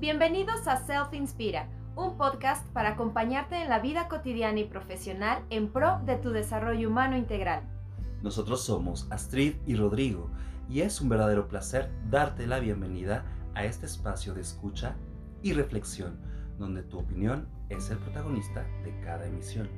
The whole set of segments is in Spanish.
Bienvenidos a Self Inspira, un podcast para acompañarte en la vida cotidiana y profesional en pro de tu desarrollo humano integral. Nosotros somos Astrid y Rodrigo y es un verdadero placer darte la bienvenida a este espacio de escucha y reflexión, donde tu opinión es el protagonista de cada emisión.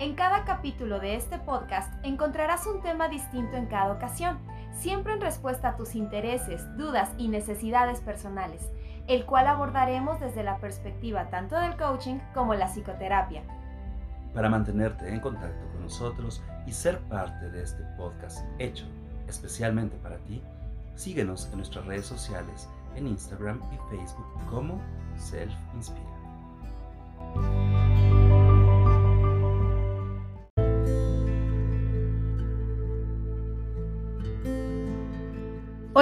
En cada capítulo de este podcast encontrarás un tema distinto en cada ocasión, siempre en respuesta a tus intereses, dudas y necesidades personales el cual abordaremos desde la perspectiva tanto del coaching como la psicoterapia. Para mantenerte en contacto con nosotros y ser parte de este podcast hecho especialmente para ti, síguenos en nuestras redes sociales en Instagram y Facebook como Self Inspira.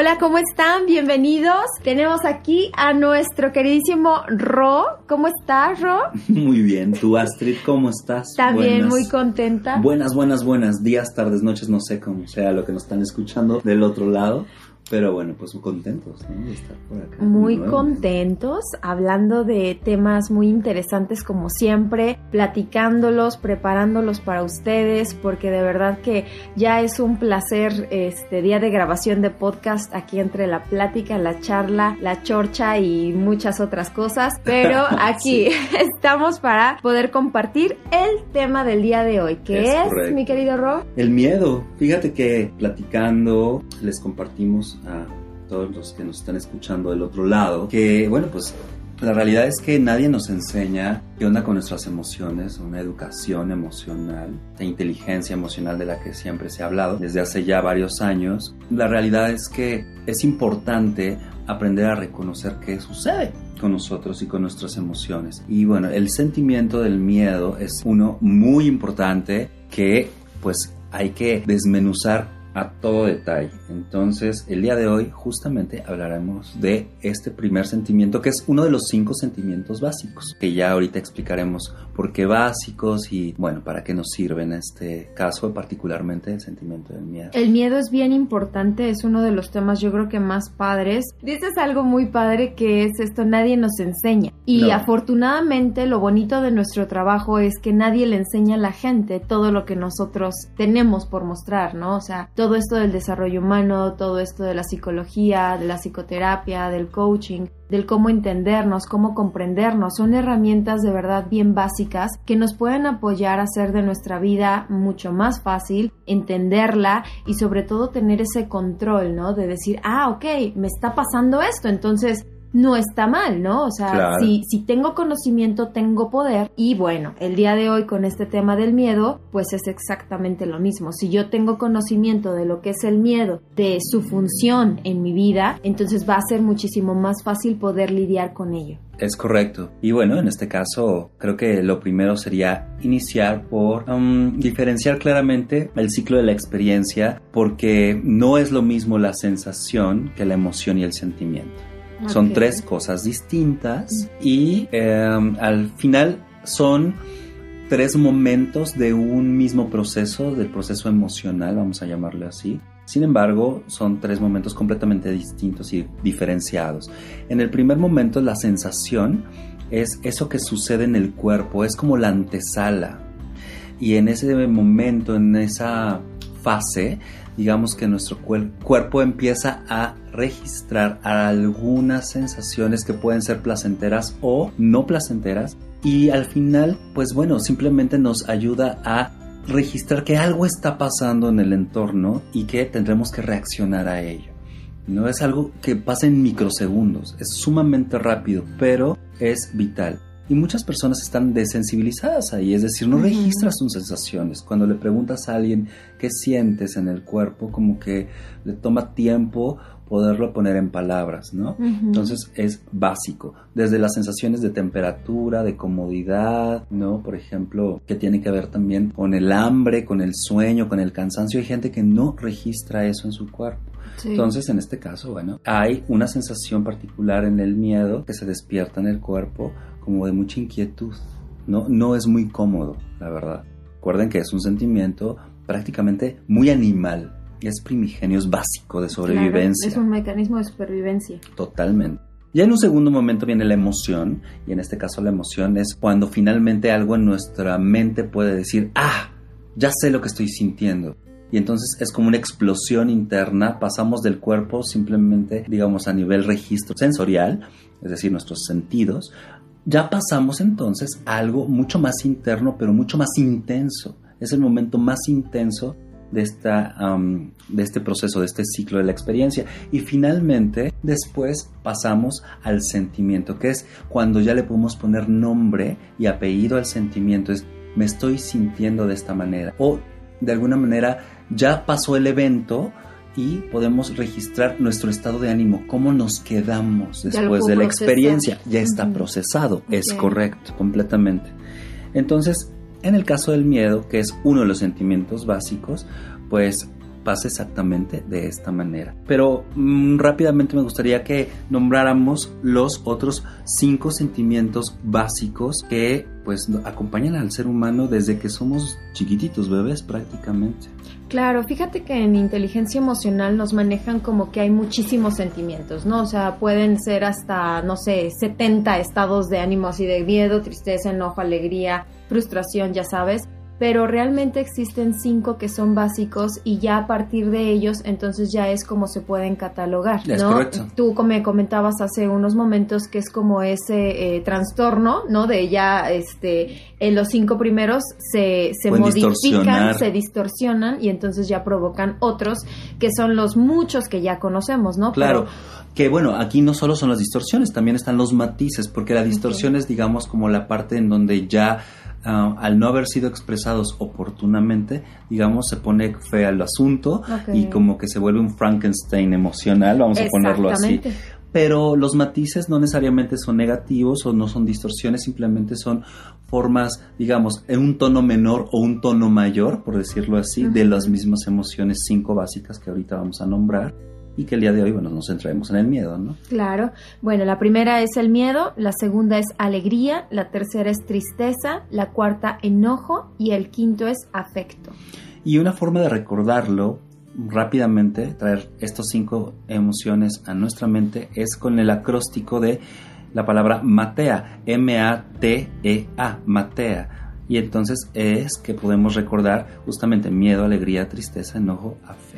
Hola, ¿cómo están? Bienvenidos. Tenemos aquí a nuestro queridísimo Ro. ¿Cómo estás, Ro? Muy bien. ¿Tú, Astrid, cómo estás? También muy contenta. Buenas, buenas, buenas. Días, tardes, noches, no sé cómo sea lo que nos están escuchando del otro lado. Pero bueno, pues contentos de estar por acá. Muy contentos, hablando de temas muy interesantes como siempre, platicándolos, preparándolos para ustedes, porque de verdad que ya es un placer este día de grabación de podcast aquí entre la plática, la charla, la chorcha y muchas otras cosas. Pero aquí estamos para poder compartir el tema del día de hoy, que es, mi querido Ro. El miedo. Fíjate que platicando les compartimos a todos los que nos están escuchando del otro lado, que bueno, pues la realidad es que nadie nos enseña qué onda con nuestras emociones, una educación emocional, la inteligencia emocional de la que siempre se ha hablado desde hace ya varios años. La realidad es que es importante aprender a reconocer qué sucede con nosotros y con nuestras emociones. Y bueno, el sentimiento del miedo es uno muy importante que pues hay que desmenuzar a todo detalle. Entonces, el día de hoy justamente hablaremos de este primer sentimiento, que es uno de los cinco sentimientos básicos, que ya ahorita explicaremos por qué básicos y, bueno, para qué nos sirve en este caso, particularmente el sentimiento del miedo. El miedo es bien importante, es uno de los temas yo creo que más padres. Dices algo muy padre que es esto, nadie nos enseña. Y afortunadamente lo bonito de nuestro trabajo es que nadie le enseña a la gente todo lo que nosotros tenemos por mostrar, ¿no? O sea, todo esto del desarrollo humano, todo esto de la psicología, de la psicoterapia, del coaching, del cómo entendernos, cómo comprendernos, son herramientas de verdad bien básicas que nos pueden apoyar a hacer de nuestra vida mucho más fácil, entenderla y sobre todo tener ese control, ¿no? De decir, ah, ok, me está pasando esto, entonces no está mal, ¿no? O sea, si, si tengo conocimiento, tengo poder. Y bueno, el día de hoy con este tema del miedo, pues es exactamente lo mismo. Si yo tengo conocimiento de lo que es el miedo, de su función en mi vida, entonces va a ser muchísimo más fácil poder lidiar con ello. Es correcto. Y bueno, en este caso, creo que lo primero sería iniciar por um, diferenciar claramente el ciclo de la experiencia, porque no es lo mismo la sensación que la emoción y el sentimiento. Son tres cosas distintas y em, al final son tres momentos de un mismo proceso, del proceso emocional, vamos a llamarle así. Sin embargo, son tres momentos completamente distintos y diferenciados. En el primer momento, la sensación es eso que sucede en el cuerpo, es como la antesala. Y en ese momento, en esa fase, digamos que nuestro cuerpo empieza a registrar algunas sensaciones que pueden ser placenteras o no placenteras y al final pues bueno simplemente nos ayuda a registrar que algo está pasando en el entorno y que tendremos que reaccionar a ello. No es algo que pasa en microsegundos, es sumamente rápido, pero es vital. Y muchas personas están desensibilizadas ahí, es decir, no registras tus sensaciones. Cuando le preguntas a alguien qué sientes en el cuerpo, como que le toma tiempo poderlo poner en palabras, ¿no? Entonces es básico, desde las sensaciones de temperatura, de comodidad, ¿no? Por ejemplo, que tiene que ver también con el hambre, con el sueño, con el cansancio. Hay gente que no registra eso en su cuerpo. Entonces, en este caso, bueno, hay una sensación particular en el miedo que se despierta en el cuerpo como de mucha inquietud. No, no es muy cómodo, la verdad. Recuerden que es un sentimiento prácticamente muy animal. Es primigenio, es básico de sobrevivencia. es un mecanismo de supervivencia. Totalmente. Ya en un segundo momento viene la emoción, y en este caso la emoción es cuando finalmente algo en nuestra mente puede decir, ah, ya sé lo que estoy sintiendo. Y entonces es como una explosión interna, pasamos del cuerpo simplemente, digamos, a nivel registro sensorial, es decir, nuestros sentidos, ya pasamos entonces a algo mucho más interno, pero mucho más intenso. Es el momento más intenso de, esta, de este proceso, de este ciclo de la experiencia. Y finalmente, después pasamos al sentimiento, que es cuando ya le podemos poner nombre y apellido al sentimiento. Es, me estoy sintiendo de esta manera. O de alguna manera ya pasó el evento, y podemos registrar nuestro estado de ánimo, cómo nos quedamos después de la experiencia. Ya está procesado, es correcto, completamente. Entonces, en el caso del miedo, que es uno de los sentimientos básicos, pues pasa exactamente de esta manera. Pero mm, rápidamente me gustaría que nombráramos los otros cinco sentimientos básicos que pues acompañan al ser humano desde que somos chiquititos, bebés prácticamente. Claro, fíjate que en inteligencia emocional nos manejan como que hay muchísimos sentimientos, ¿no? O sea, pueden ser hasta, no sé, 70 estados de ánimo así de miedo, tristeza, enojo, alegría, frustración, ya sabes pero realmente existen cinco que son básicos y ya a partir de ellos entonces ya es como se pueden catalogar, ¿no? Tú me comentabas hace unos momentos que es como ese eh, trastorno, ¿no? De ya, este, en los cinco primeros se, se modifican, se distorsionan y entonces ya provocan otros que son los muchos que ya conocemos, ¿no? Claro. que bueno, aquí no solo son las distorsiones, también están los matices, porque la distorsión es, digamos, como la parte en donde ya Ah, al no haber sido expresados oportunamente, digamos, se pone fea el asunto y como que se vuelve un Frankenstein emocional, vamos a ponerlo así. Pero los matices no necesariamente son negativos o no son distorsiones, simplemente son formas, digamos, en un tono menor o un tono mayor, por decirlo así, de las mismas emociones cinco básicas que ahorita vamos a nombrar y que el día de hoy, bueno, nos centraremos en el miedo, ¿no? Claro. Bueno, la primera es el miedo, la segunda es alegría, la tercera es tristeza, la cuarta enojo y el quinto es afecto. Y una forma de recordarlo rápidamente, traer estos cinco emociones a nuestra mente es con el acróstico de la palabra matea, M-A-T-E-A, matea. Y entonces es que podemos recordar justamente miedo, alegría, tristeza, enojo, afecto.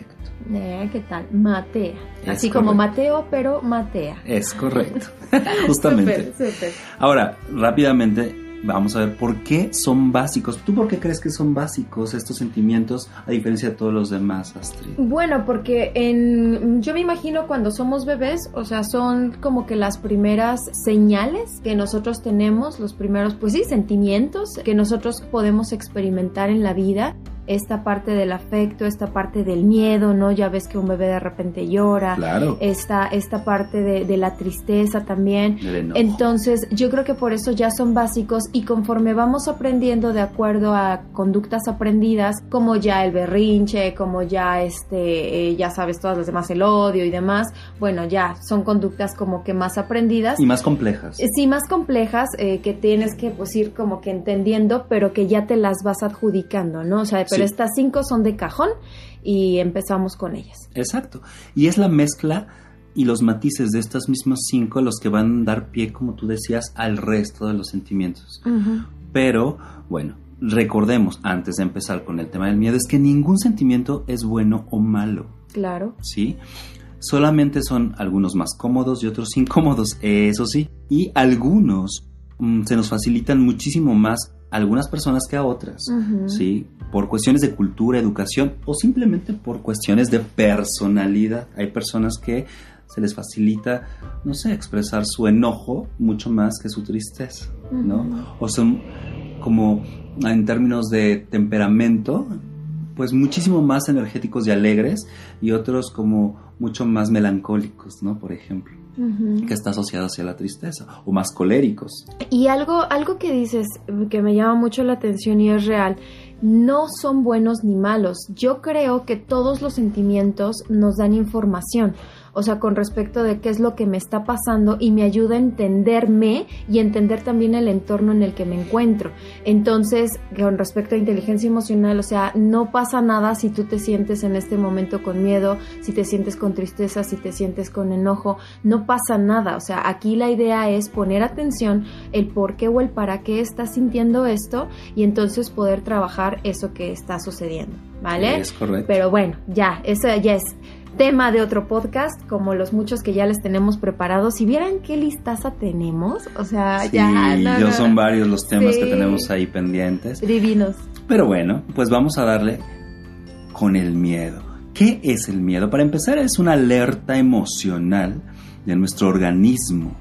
Eh, ¿Qué tal? Matea. Así como Mateo, pero Matea. Es correcto. Justamente. Ahora, rápidamente vamos a ver por qué son básicos. ¿Tú por qué crees que son básicos estos sentimientos a diferencia de todos los demás, Astrid? Bueno, porque en yo me imagino cuando somos bebés, o sea, son como que las primeras señales que nosotros tenemos, los primeros, pues sí, sentimientos que nosotros podemos experimentar en la vida esta parte del afecto, esta parte del miedo, ¿no? Ya ves que un bebé de repente llora. Claro. Esta, esta parte de, la tristeza también. Entonces, yo creo que por eso ya son básicos y conforme vamos aprendiendo de acuerdo a conductas aprendidas, como ya el berrinche, como ya este, eh, ya sabes todas las demás, el odio y demás, bueno, ya son conductas como que más aprendidas. Y más complejas. Eh, sí, más complejas, eh, que tienes que pues ir como que entendiendo, pero que ya te las vas adjudicando, ¿no? O sea, pero estas cinco son de cajón y empezamos con ellas. Exacto. Y es la mezcla y los matices de estas mismas cinco los que van a dar pie, como tú decías, al resto de los sentimientos. Pero, bueno, recordemos, antes de empezar con el tema del miedo, es que ningún sentimiento es bueno o malo. Claro. ¿Sí? Solamente son algunos más cómodos y otros incómodos, eso sí. Y algunos mm, se nos facilitan muchísimo más algunas personas que a otras, ¿sí? Por cuestiones de cultura, educación o simplemente por cuestiones de personalidad. Hay personas que se les facilita, no sé, expresar su enojo mucho más que su tristeza, ¿no? O son como en términos de temperamento, pues muchísimo más energéticos y alegres y otros como mucho más melancólicos, ¿no? Por ejemplo que está asociado hacia la tristeza, o más coléricos. Y algo, algo que dices que me llama mucho la atención y es real, no son buenos ni malos. Yo creo que todos los sentimientos nos dan información. O sea, con respecto de qué es lo que me está pasando y me ayuda a entenderme y entender también el entorno en el que me encuentro. Entonces, con respecto a inteligencia emocional, o sea, no pasa nada si tú te sientes en este momento con miedo, si te sientes con tristeza, si te sientes con enojo, no pasa nada, o sea, aquí la idea es poner atención el por qué o el para qué estás sintiendo esto y entonces poder trabajar eso que está sucediendo, ¿vale? Es correcto. Pero bueno, ya, eso ya es tema de otro podcast, como los muchos que ya les tenemos preparados. Si vieran qué listaza tenemos, o sea, ya. No, yo son varios los temas que tenemos ahí pendientes. Divinos. Pero bueno, pues vamos a darle con el miedo. ¿Qué es el miedo? Para empezar, es una alerta emocional de nuestro organismo,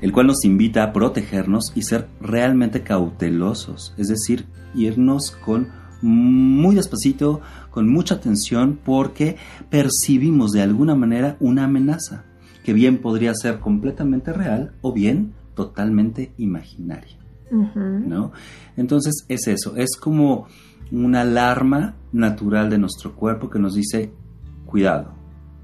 el cual nos invita a protegernos y ser realmente cautelosos, es decir, irnos con muy despacito, con mucha atención, porque percibimos de alguna manera una amenaza, que bien podría ser completamente real o bien totalmente imaginaria. ¿no? Entonces es eso, es como una alarma natural de nuestro cuerpo que nos dice, cuidado,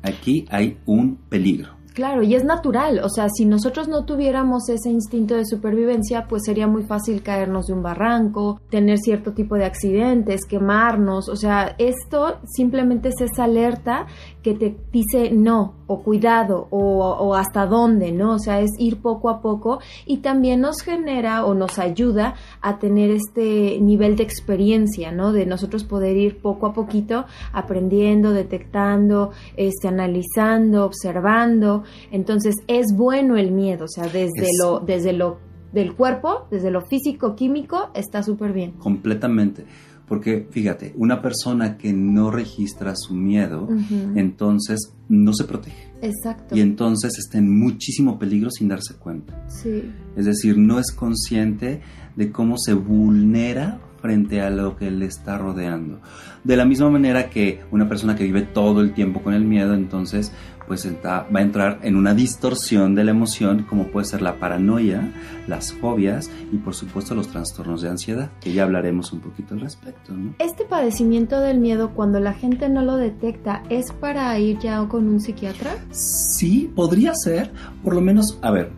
aquí hay un peligro. Claro, y es natural, o sea, si nosotros no tuviéramos ese instinto de supervivencia, pues sería muy fácil caernos de un barranco, tener cierto tipo de accidentes, quemarnos, o sea, esto simplemente es esa alerta que te dice no, o cuidado, o, hasta dónde, ¿no? O sea, es ir poco a poco y también nos genera o nos ayuda a tener este nivel de experiencia, ¿no? De nosotros poder ir poco a poquito aprendiendo, detectando, este, analizando, observando. Entonces, es bueno el miedo, o sea, desde lo, desde lo del cuerpo, desde lo físico, químico, está súper bien. Completamente. Porque fíjate, una persona que no registra su miedo, entonces no se protege. Exacto. Y entonces está en muchísimo peligro sin darse cuenta. Sí. Es decir, no es consciente de cómo se vulnera frente a lo que le está rodeando. De la misma manera que una persona que vive todo el tiempo con el miedo, entonces pues va a entrar en una distorsión de la emoción como puede ser la paranoia, las fobias y por supuesto los trastornos de ansiedad, que ya hablaremos un poquito al respecto. Este padecimiento del miedo, cuando la gente no lo detecta, ¿es para ir ya con un psiquiatra? Sí, podría ser, por lo menos, a ver,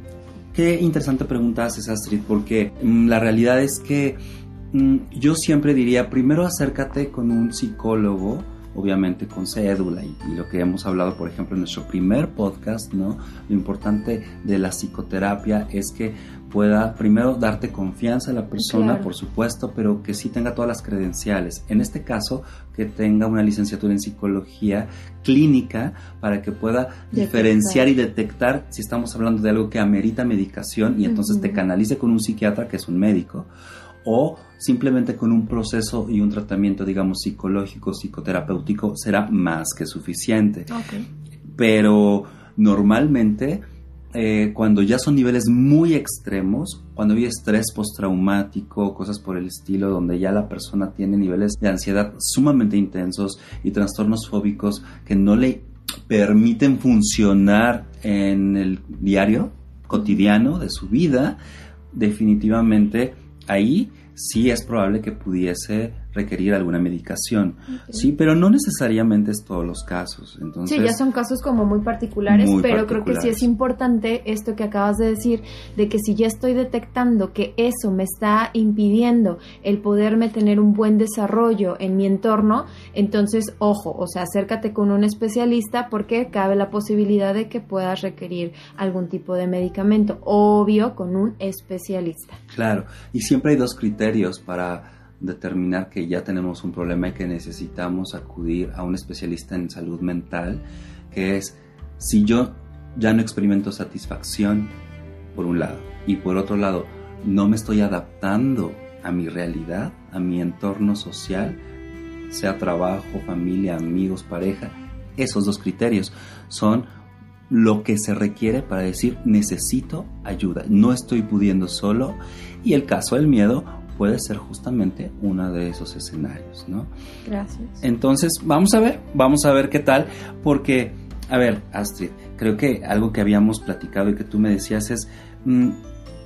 qué interesante pregunta haces Astrid, porque mm, la realidad es que mm, yo siempre diría, primero acércate con un psicólogo, obviamente con cédula y, lo que hemos hablado, por ejemplo, en nuestro primer podcast, ¿no? Lo importante de la psicoterapia es que pueda primero darte confianza a la persona, por supuesto, pero que sí tenga todas las credenciales. En este caso, que tenga una licenciatura en psicología clínica para que pueda diferenciar y detectar si estamos hablando de algo que amerita medicación y entonces te canalice con un psiquiatra que es un médico o simplemente con un proceso y un tratamiento, digamos, psicológico, psicoterapéutico, será más que suficiente. Pero normalmente, eh, cuando ya son niveles muy extremos, cuando hay estrés postraumático, cosas por el estilo, donde ya la persona tiene niveles de ansiedad sumamente intensos y trastornos fóbicos que no le permiten funcionar en el diario cotidiano de su vida, definitivamente ahí sí es probable que pudiese requerir alguna medicación. Sí, pero no necesariamente es todos los casos. Entonces, sí, ya son casos como muy particulares, pero creo que sí es importante esto que acabas de decir, de que si ya estoy detectando que eso me está impidiendo el poderme tener un buen desarrollo en mi entorno, entonces, ojo, o sea, acércate con un especialista porque cabe la posibilidad de que puedas requerir algún tipo de medicamento, obvio, con un especialista. Claro, y siempre hay dos criterios para determinar que ya tenemos un problema y que necesitamos acudir a un especialista en salud mental, que es si yo ya no experimento satisfacción, por un lado, y por otro lado, no me estoy adaptando a mi realidad, a mi entorno social, sea trabajo, familia, amigos, pareja, esos dos criterios son lo que se requiere para decir necesito ayuda, no estoy pudiendo solo y el caso del miedo puede ser justamente uno de esos escenarios, ¿no? Gracias. Entonces, vamos a ver, vamos a ver qué tal, porque, a ver, Astrid, creo que algo que habíamos platicado y que tú me decías es, mm,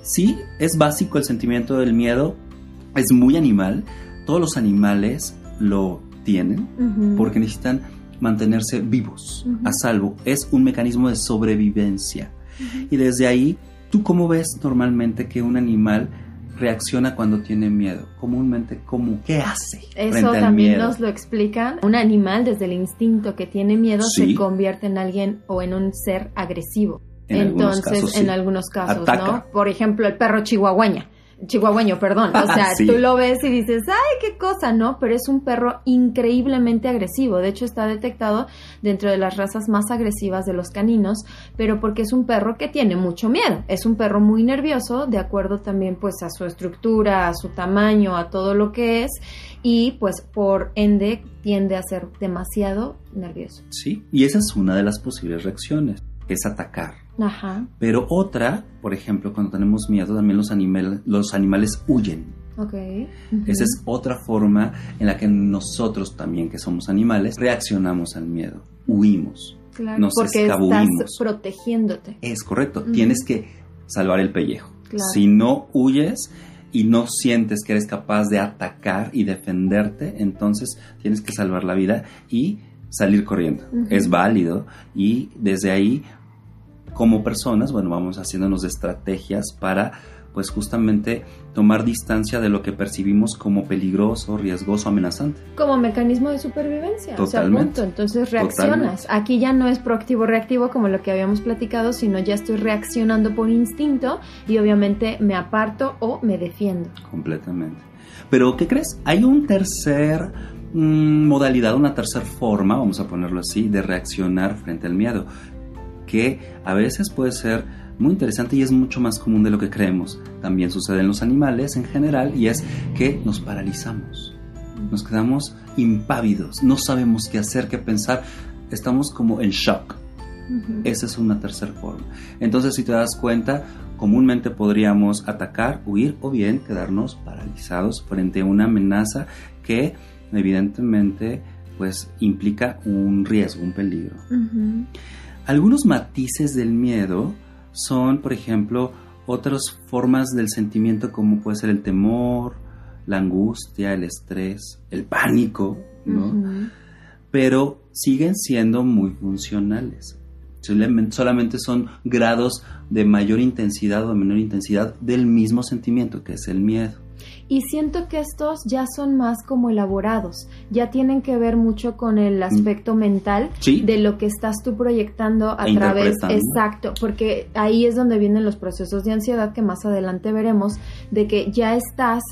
sí, es básico el sentimiento del miedo, es muy animal, todos los animales lo tienen, porque necesitan mantenerse vivos, a salvo. Es un mecanismo de sobrevivencia. Y desde ahí, ¿tú cómo ves normalmente que un animal reacciona cuando tiene miedo? Comúnmente, ¿cómo? ¿Qué hace? Eso también nos lo explican. Un animal, desde el instinto que tiene miedo, se convierte en alguien o en un ser agresivo. Entonces, en algunos casos, ¿no? Por ejemplo, el perro chihuahueña chihuahueño, perdón. O sea, tú lo ves y dices, ay, qué cosa, ¿no? Pero es un perro increíblemente agresivo. De hecho, está detectado dentro de las razas más agresivas de los caninos, pero porque es un perro que tiene mucho miedo. Es un perro muy nervioso, de acuerdo también pues a su estructura, a su tamaño, a todo lo que es. Y pues por ende tiende a ser demasiado nervioso. Sí, y esa es una de las posibles reacciones, es atacar Ajá. Pero otra, por ejemplo, cuando tenemos miedo, también los, los animales huyen. Okay. Esa es otra forma en la que nosotros también, que somos animales, reaccionamos al miedo, huimos, claro, nos porque Estás protegiéndote. Es correcto, tienes que salvar el pellejo. Si no huyes y no sientes que eres capaz de atacar y defenderte, entonces tienes que salvar la vida y salir corriendo. Es válido y desde ahí como personas, bueno, vamos haciéndonos estrategias para pues justamente tomar distancia de lo que percibimos como peligroso, riesgoso, amenazante. Como mecanismo de supervivencia. Totalmente. O Entonces reaccionas. Aquí ya no es proactivo, reactivo como lo que habíamos platicado, sino ya estoy reaccionando por instinto y obviamente me aparto o me defiendo. Completamente. Pero, ¿qué crees? Hay un tercer modalidad, una tercera forma, vamos a ponerlo así, de reaccionar frente al miedo que a veces puede ser muy interesante y es mucho más común de lo que creemos. También sucede en los animales en general y es que nos paralizamos, nos quedamos impávidos, no sabemos qué hacer, qué pensar, estamos como en shock. Esa es una tercera forma. Entonces, si te das cuenta, comúnmente podríamos atacar, huir o bien quedarnos paralizados frente a una amenaza que evidentemente pues implica un riesgo, un peligro. Algunos matices del miedo son, por ejemplo, otras formas del sentimiento como puede ser el temor, la angustia, el estrés, el pánico, ¿no? Pero siguen siendo muy funcionales. Solamente son grados de mayor intensidad o de menor intensidad del mismo sentimiento, que es el miedo. Y siento que estos ya son más como elaborados, ya tienen que ver mucho con el aspecto mental de lo que estás tú proyectando a e través, exacto, porque ahí es donde vienen los procesos de ansiedad que más adelante veremos, de que ya estás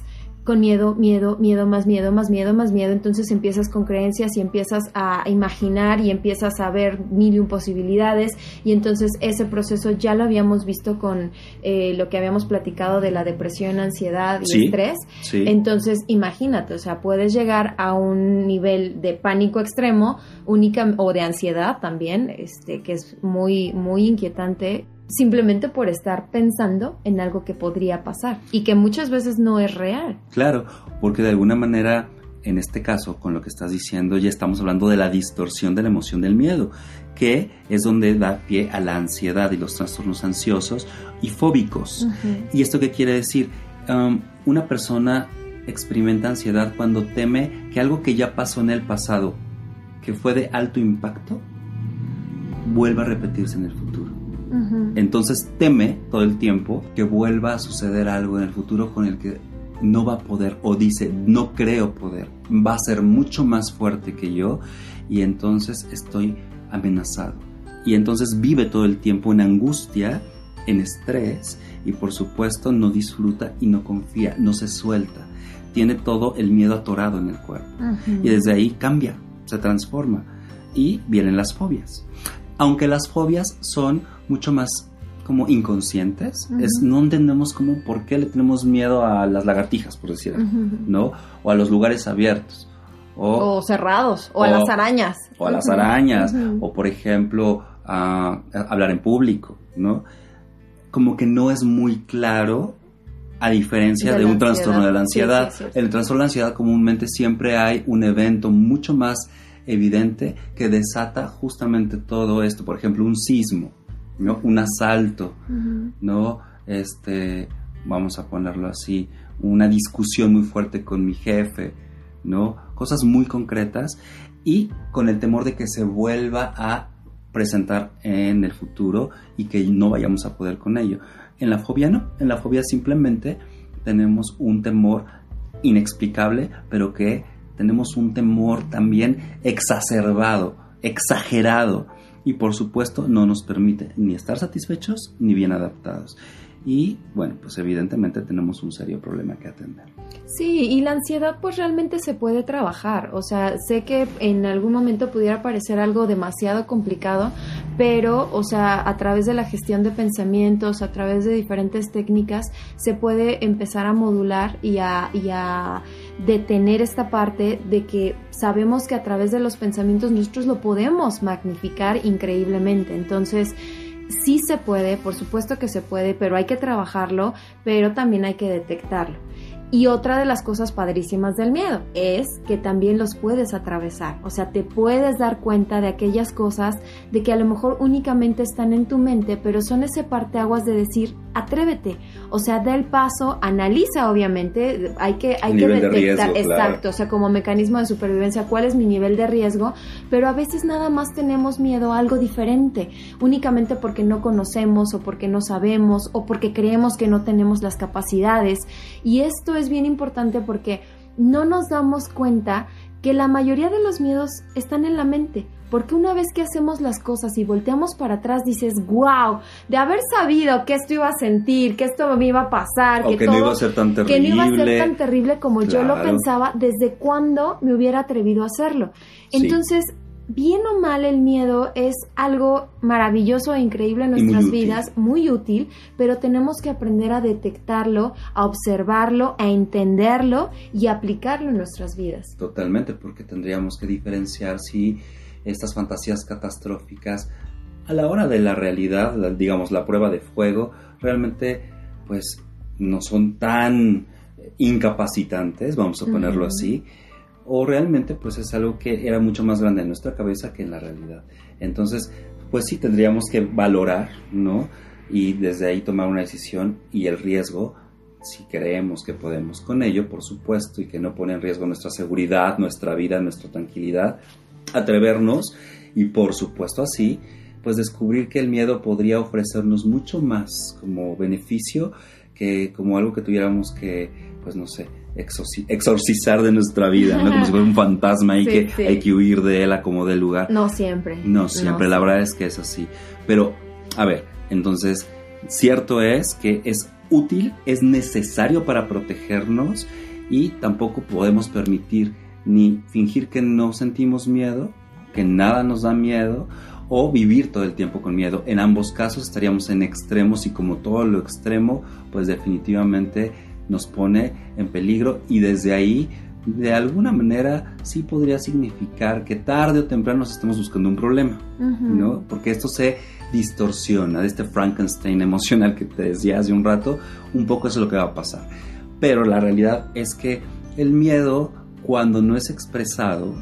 con miedo, miedo, miedo, más miedo, más miedo, más miedo. Entonces empiezas con creencias y empiezas a imaginar y empiezas a ver mil y un posibilidades. Y entonces ese proceso ya lo habíamos visto con eh, lo que habíamos platicado de la depresión, ansiedad y estrés. Entonces imagínate, o sea, puedes llegar a un nivel de pánico extremo única o de ansiedad también, este, que es muy, muy inquietante simplemente por estar pensando en algo que podría pasar y que muchas veces no es real. Claro, porque de alguna manera, en este caso, con lo que estás diciendo, ya estamos hablando de la distorsión de la emoción del miedo, que es donde da pie a la ansiedad y los trastornos ansiosos y fóbicos. ¿Y esto qué quiere decir? Um, una persona experimenta ansiedad cuando teme que algo que ya pasó en el pasado, que fue de alto impacto, vuelva a repetirse en el futuro. Entonces teme todo el tiempo que vuelva a suceder algo en el futuro con el que no va a poder o dice no creo poder, va a ser mucho más fuerte que yo y entonces estoy amenazado. Y entonces vive todo el tiempo en angustia, en estrés y por supuesto no disfruta y no confía, no se suelta. Tiene todo el miedo atorado en el cuerpo. Y desde ahí cambia, se transforma y vienen las fobias. Aunque las fobias son mucho más como inconscientes, es, no entendemos como por qué le tenemos miedo a las lagartijas, por decir, ¿no? O a los lugares abiertos. O, cerrados, o, a las arañas. O a las arañas, o por ejemplo, a, hablar en público, ¿no? Como que no es muy claro a diferencia de, un trastorno de la ansiedad. en el trastorno de la ansiedad comúnmente siempre hay un evento mucho más evidente que desata justamente todo esto, por ejemplo, un sismo, ¿no? Un asalto, ¿no? Este, vamos a ponerlo así, una discusión muy fuerte con mi jefe, ¿no? Cosas muy concretas y con el temor de que se vuelva a presentar en el futuro y que no vayamos a poder con ello. En la fobia no, en la fobia simplemente tenemos un temor inexplicable, pero que tenemos un temor también exacerbado, exagerado y por supuesto no nos permite ni estar satisfechos ni bien adaptados y bueno, pues evidentemente tenemos un serio problema que atender. Sí, y la ansiedad pues realmente se puede trabajar, o sea, sé que en algún momento pudiera parecer algo demasiado complicado, pero o sea, a través de la gestión de pensamientos, a través de diferentes técnicas, se puede empezar a modular y a, detener esta parte de que sabemos que a través de los pensamientos nosotros lo podemos magnificar increíblemente. Entonces, sí se puede, por supuesto que se puede, pero hay que trabajarlo, pero también hay que detectarlo. Y otra de las cosas padrísimas del miedo es que también los puedes atravesar, o sea, te puedes dar cuenta de aquellas cosas de que a lo mejor únicamente están en tu mente, pero son ese parteaguas de decir, atrévete, o sea, da el paso, analiza obviamente, hay que, hay que detectar, exacto, o sea, como mecanismo de supervivencia, cuál es mi nivel de riesgo, pero a veces nada más tenemos miedo a algo diferente, únicamente porque no conocemos o porque no sabemos o porque creemos que no tenemos las capacidades. Y esto es bien importante porque no nos damos cuenta que la mayoría de los miedos están en la mente. Porque una vez que hacemos las cosas y volteamos para atrás, dices, wow, de haber sabido que esto iba a sentir, que esto me iba a pasar, que, no iba a ser tan terrible. Que no iba a ser tan terrible como yo lo pensaba, desde cuándo me hubiera atrevido a hacerlo. Entonces, bien o mal el miedo es algo maravilloso e increíble en nuestras vidas, muy útil, pero tenemos que aprender a detectarlo, a observarlo, a entenderlo y aplicarlo en nuestras vidas. Totalmente, porque tendríamos que diferenciar si estas fantasías catastróficas a la hora de la realidad, digamos la prueba de fuego, realmente pues no son tan incapacitantes, vamos a ponerlo así, o realmente pues es algo que era mucho más grande en nuestra cabeza que en la realidad. Entonces, pues sí tendríamos que valorar, ¿no? Y desde ahí tomar una decisión y el riesgo, si creemos que podemos con ello, por supuesto, y que no pone en riesgo nuestra seguridad, nuestra vida, nuestra tranquilidad, atrevernos y por supuesto así, pues descubrir que el miedo podría ofrecernos mucho más como beneficio que como algo que tuviéramos que, pues no sé, exorcizar de nuestra vida, ¿no? Como si fuera un fantasma y que hay que huir de él a como del lugar. No siempre. No siempre, la verdad es que es así. Pero, a ver, entonces, cierto es que es útil, es necesario para protegernos y tampoco podemos permitir ni fingir que no sentimos miedo, que nada nos da miedo, o vivir todo el tiempo con miedo. En ambos casos estaríamos en extremos y como todo lo extremo, pues definitivamente nos pone en peligro y desde ahí de alguna manera sí podría significar que tarde o temprano nos estemos buscando un problema, ¿no? Porque esto se distorsiona de este Frankenstein emocional que te decía hace un rato, un poco eso es lo que va a pasar. Pero la realidad es que el miedo, cuando no es expresado,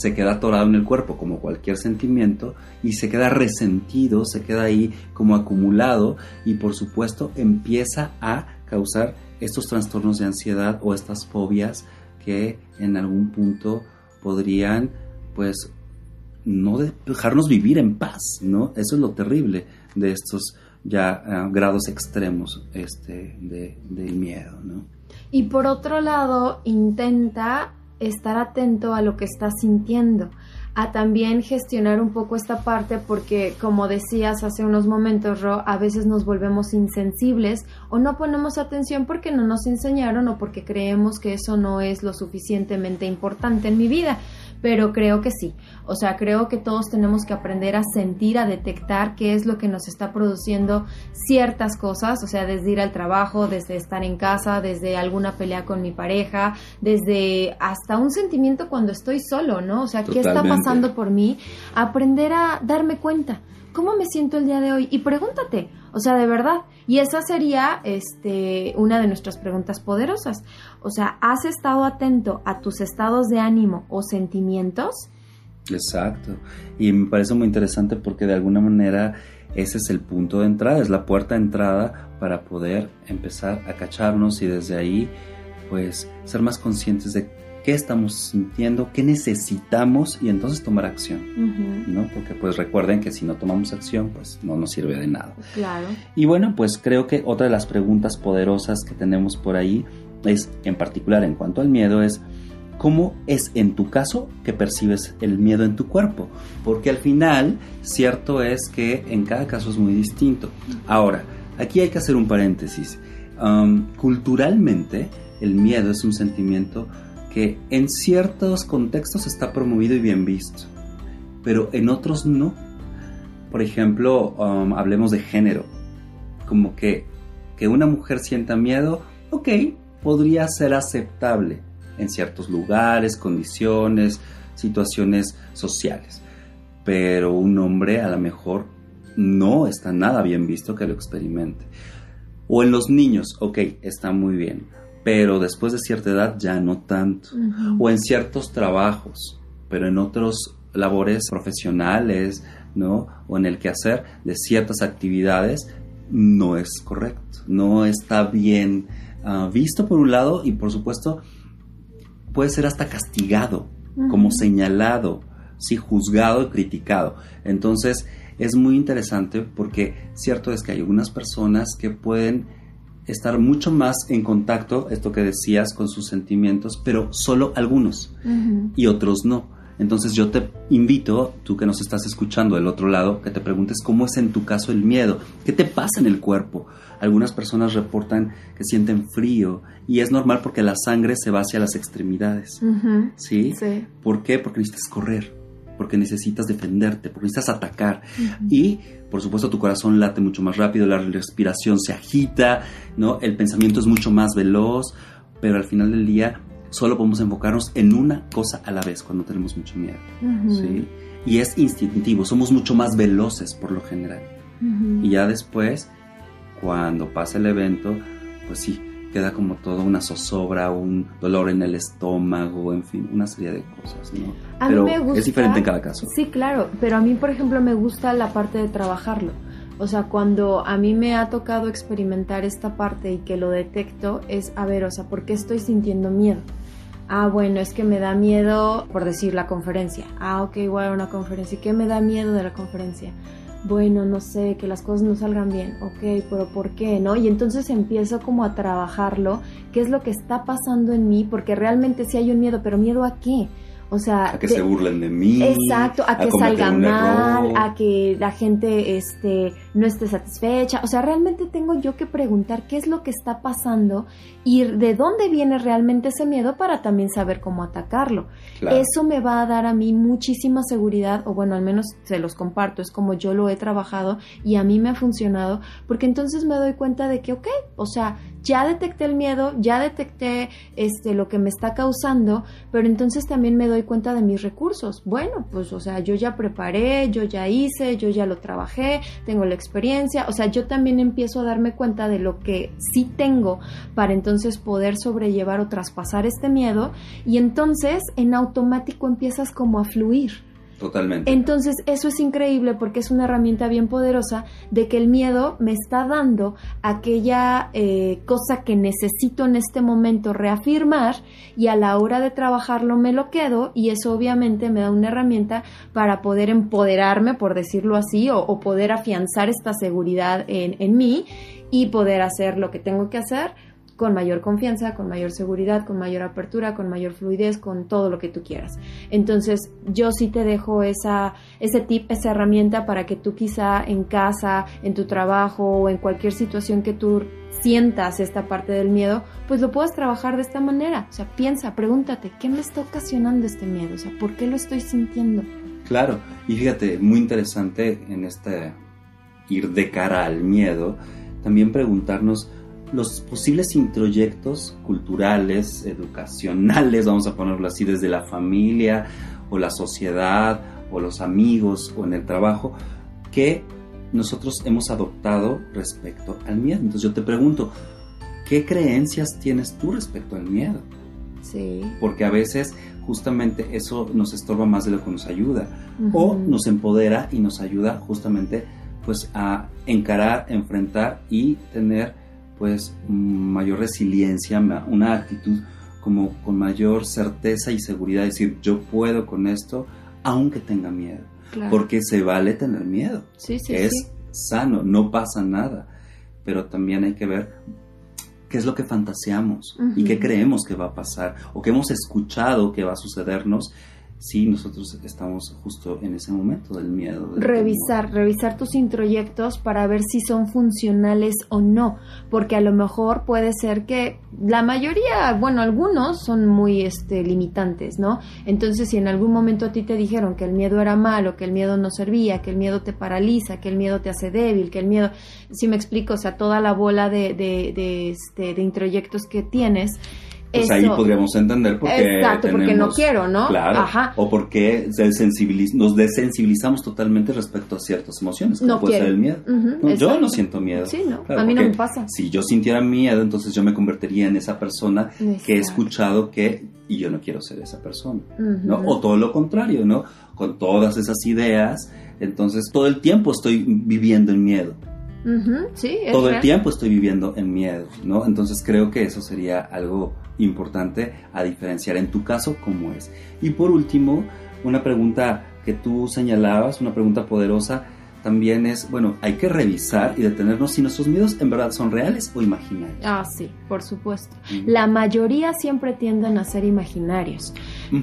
se queda atorado en el cuerpo como cualquier sentimiento y se queda resentido, se queda ahí como acumulado y por supuesto empieza a causar estos trastornos de ansiedad o estas fobias que en algún punto podrían pues no dejarnos vivir en paz, ¿no? Eso es lo terrible de estos ya ah, grados extremos este, de, del miedo, ¿no? Y por otro lado, intenta estar atento a lo que estás sintiendo a también gestionar un poco esta parte porque como decías hace unos momentos Ro, a veces nos volvemos insensibles o no ponemos atención porque no nos enseñaron o porque creemos que eso no es lo suficientemente importante en mi vida pero creo que sí. O sea, creo que todos tenemos que aprender a sentir, a detectar qué es lo que nos está produciendo ciertas cosas, o sea, desde ir al trabajo, desde estar en casa, desde alguna pelea con mi pareja, desde hasta un sentimiento cuando estoy solo, ¿no? O sea, ¿qué está pasando por mí? Aprender a darme cuenta. ¿Cómo me siento el día de hoy? Y pregúntate, o sea, de verdad. Y esa sería este, una de nuestras preguntas poderosas. O sea, ¿has estado atento a tus estados de ánimo o sentimientos? Exacto. Y me parece muy interesante porque de alguna manera ese es el punto de entrada, es la puerta de entrada para poder empezar a cacharnos y desde ahí pues ser más conscientes de qué estamos sintiendo, qué necesitamos y entonces tomar acción, ¿no? Porque pues recuerden que si no tomamos acción, pues no nos sirve de nada. Claro. Y bueno, pues creo que otra de las preguntas poderosas que tenemos por ahí es, en particular en cuanto al miedo, es cómo es en tu caso que percibes el miedo en tu cuerpo. Porque al final, cierto es que en cada caso es muy distinto. Ahora, aquí hay que hacer un paréntesis. culturalmente, el miedo es un sentimiento que en ciertos contextos está promovido y bien visto, pero en otros no. Por ejemplo, hablemos de género. Como que, que una mujer sienta miedo, ok, podría ser aceptable en ciertos lugares, condiciones, situaciones sociales. Pero un hombre a lo mejor no está nada bien visto que lo experimente. O en los niños, ok, está muy bien, pero después de cierta edad ya no tanto. O en ciertos trabajos, pero en otros labores profesionales, ¿no? O en el quehacer de ciertas actividades, no es correcto, no está bien Ah, visto por un lado y por supuesto puede ser hasta castigado, como señalado, sí, juzgado y criticado. Entonces es muy interesante porque cierto es que hay algunas personas que pueden estar mucho más en contacto, esto que decías, con sus sentimientos, pero solo algunos y otros no. Entonces yo te invito, tú que nos estás escuchando del otro lado, que te preguntes cómo es en tu caso el miedo, qué te pasa en el cuerpo. Algunas personas reportan que sienten frío y es normal porque la sangre se va hacia las extremidades. ¿sí? ¿Por qué? Porque necesitas correr, porque necesitas defenderte, porque necesitas atacar. Y, por supuesto, tu corazón late mucho más rápido, la respiración se agita, ¿no? El pensamiento es mucho más veloz, pero al final del día solo podemos enfocarnos en una cosa a la vez cuando tenemos mucho miedo. ¿sí? Y es instintivo, somos mucho más veloces por lo general. Y ya después, cuando pasa el evento, pues sí, queda como todo una zozobra, un dolor en el estómago, en fin, una serie de cosas, ¿no? Pero es diferente en cada caso. Sí, claro, pero a mí, por ejemplo, me gusta la parte de trabajarlo. O sea, cuando a mí me ha tocado experimentar esta parte y que lo detecto, es, a ver, o sea, ¿por qué estoy sintiendo miedo? Ah, bueno, es que me da miedo, por decir, la conferencia. Ah, ok, a una conferencia. ¿Qué me da miedo de la conferencia? Bueno, no sé, que las cosas no salgan bien. Ok, pero ¿por qué? ¿No? Y entonces empiezo como a trabajarlo. ¿Qué es lo que está pasando en mí? Porque realmente sí hay un miedo, pero ¿miedo a qué? O sea, a que se burlen de mí. Exacto, a, que salga mal, a que la gente este, no esté satisfecha. O sea, realmente tengo yo que preguntar qué es lo que está pasando y de dónde viene realmente ese miedo para también saber cómo atacarlo. Eso me va a dar a mí muchísima seguridad, o bueno, al menos se los comparto, es como yo lo he trabajado y a mí me ha funcionado, porque entonces me doy cuenta de que, ok, o sea, ya detecté el miedo, ya detecté este, lo que me está causando, pero entonces también me doy cuenta de mis recursos. Bueno, pues o sea, yo ya preparé, yo ya hice, yo ya lo trabajé, tengo la experiencia, o sea, yo también empiezo a darme cuenta de lo que sí tengo para entonces poder sobrellevar o traspasar este miedo y entonces en automático empiezas como a fluir. Totalmente. Entonces, eso es increíble porque es una herramienta bien poderosa de que el miedo me está dando aquella eh, cosa que necesito en este momento reafirmar y a la hora de trabajarlo me lo quedo y eso obviamente me da una herramienta para poder empoderarme, por decirlo así, o, poder afianzar esta seguridad en, en mí y poder hacer lo que tengo que hacer con mayor confianza, con mayor seguridad, con mayor apertura, con mayor fluidez, con todo lo que tú quieras. Entonces, yo sí te dejo esa, ese tip, esa herramienta para que tú quizá en casa, en tu trabajo o en cualquier situación que tú sientas esta parte del miedo, pues lo puedas trabajar de esta manera. O sea, piensa, pregúntate, ¿qué me está ocasionando este miedo? O sea, ¿por qué lo estoy sintiendo? Claro, y fíjate, muy interesante en este ir de cara al miedo, también preguntarnos, los posibles introyectos culturales, educacionales, vamos a ponerlo así, desde la familia o la sociedad o los amigos o en el trabajo, que nosotros hemos adoptado respecto al miedo. Entonces yo te pregunto, ¿qué creencias tienes tú respecto al miedo? Sí. Porque a veces justamente eso nos estorba más de lo que nos ayuda o nos empodera y nos ayuda justamente pues a encarar, enfrentar y tener pues mayor resiliencia, una actitud como con mayor certeza y seguridad, decir, yo puedo con esto, aunque tenga miedo. Porque se vale tener miedo. Sí, sí, es sano, no pasa nada. Pero también hay que ver qué es lo que fantaseamos y qué creemos que va a pasar o qué hemos escuchado que va a sucedernos sí, nosotros estamos justo en ese momento del miedo. revisar, revisar tus introyectos para ver si son funcionales o no, porque a lo mejor puede ser que la mayoría, bueno, algunos son muy este, limitantes, ¿no? Entonces, si en algún momento a ti te dijeron que el miedo era malo, que el miedo no servía, que el miedo te paraliza, que el miedo te hace débil, que el miedo, si me explico, o sea, toda la bola de, de, de, este, de introyectos que tienes, pues ahí podríamos entender por qué. Exacto, porque no quiero, ¿no? Claro. Ajá. O porque nos desensibilizamos totalmente respecto a ciertas emociones, como no puede ser el miedo. yo no siento miedo. Sí, no. a mí no me pasa. Si yo sintiera miedo, entonces yo me convertiría en esa persona que he escuchado que. Y yo no quiero ser esa persona, ¿no? O todo lo contrario, ¿no? Con todas esas ideas, entonces todo el tiempo estoy viviendo en miedo sí, Todo el tiempo estoy viviendo en miedo, ¿no? Entonces creo que eso sería algo importante a diferenciar en tu caso cómo es. Y por último, una pregunta que tú señalabas, una pregunta poderosa, también es, bueno, hay que revisar y detenernos si nuestros miedos en verdad son reales o imaginarios. Ah, sí, por supuesto. La mayoría siempre tienden a ser imaginarios.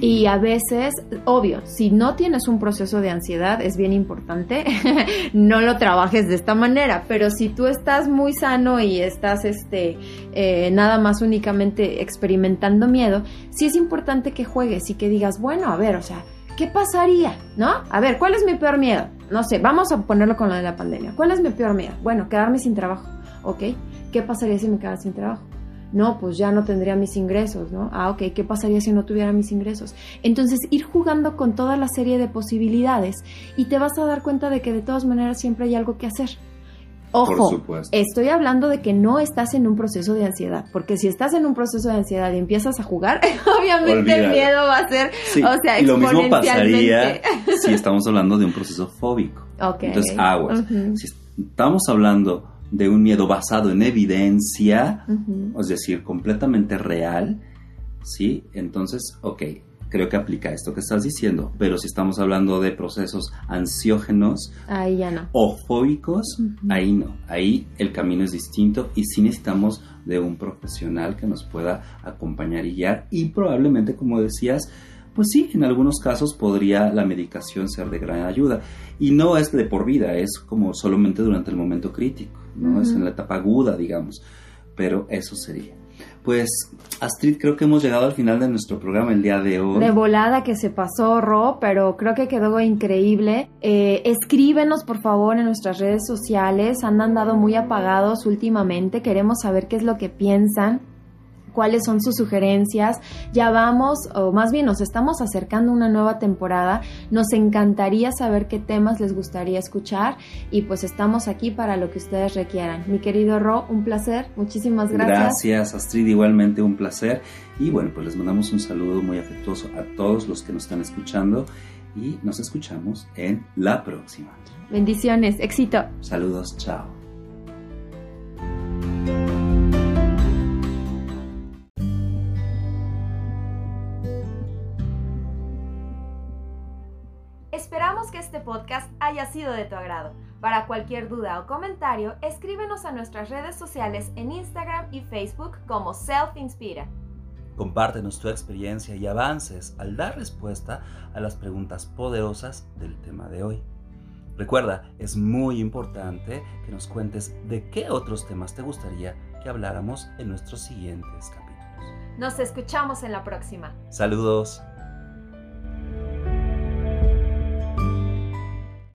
Y a veces, obvio, si no tienes un proceso de ansiedad, es bien importante, no lo trabajes de esta manera, pero si tú estás muy sano y estás este, eh, nada más únicamente experimentando miedo, sí es importante que juegues y que digas, bueno, a ver, o sea, ¿qué pasaría? ¿No? A ver, ¿cuál es mi peor miedo? No sé, vamos a ponerlo con lo de la pandemia. ¿Cuál es mi peor miedo? Bueno, quedarme sin trabajo. ¿Ok? ¿Qué pasaría si me quedara sin trabajo? No, pues ya no tendría mis ingresos, ¿no? Ah, ok, ¿qué pasaría si no tuviera mis ingresos? Entonces, ir jugando con toda la serie de posibilidades y te vas a dar cuenta de que de todas maneras siempre hay algo que hacer. Ojo, estoy hablando de que no estás en un proceso de ansiedad, porque si estás en un proceso de ansiedad y empiezas a jugar, obviamente el miedo va a ser, o sea, y lo mismo pasaría si estamos hablando de un proceso fóbico. Entonces, aguas. Si estamos hablando de un miedo basado en evidencia, es decir, completamente real, ¿sí? Entonces, ok, creo que aplica esto que estás diciendo, pero si estamos hablando de procesos ansiógenos ahí ya no. o fóbicos, ahí no, ahí el camino es distinto y sí necesitamos de un profesional que nos pueda acompañar y guiar y probablemente, como decías, pues sí, en algunos casos podría la medicación ser de gran ayuda. Y no es de por vida, es como solamente durante el momento crítico, no es en la etapa aguda, digamos, pero eso sería. Pues Astrid, creo que hemos llegado al final de nuestro programa el día de hoy. De volada que se pasó, Ro, pero creo que quedó increíble. Eh, escríbenos, por favor, en nuestras redes sociales. Han andado muy apagados últimamente. Queremos saber qué es lo que piensan cuáles son sus sugerencias. Ya vamos, o más bien nos estamos acercando a una nueva temporada. Nos encantaría saber qué temas les gustaría escuchar y pues estamos aquí para lo que ustedes requieran. Mi querido Ro, un placer. Muchísimas gracias. Gracias, Astrid, igualmente un placer. Y bueno, pues les mandamos un saludo muy afectuoso a todos los que nos están escuchando y nos escuchamos en la próxima. Bendiciones, éxito. Saludos, chao. Este podcast haya sido de tu agrado. Para cualquier duda o comentario, escríbenos a nuestras redes sociales en Instagram y Facebook como Self Inspira. Compártenos tu experiencia y avances al dar respuesta a las preguntas poderosas del tema de hoy. Recuerda, es muy importante que nos cuentes de qué otros temas te gustaría que habláramos en nuestros siguientes capítulos. Nos escuchamos en la próxima. Saludos.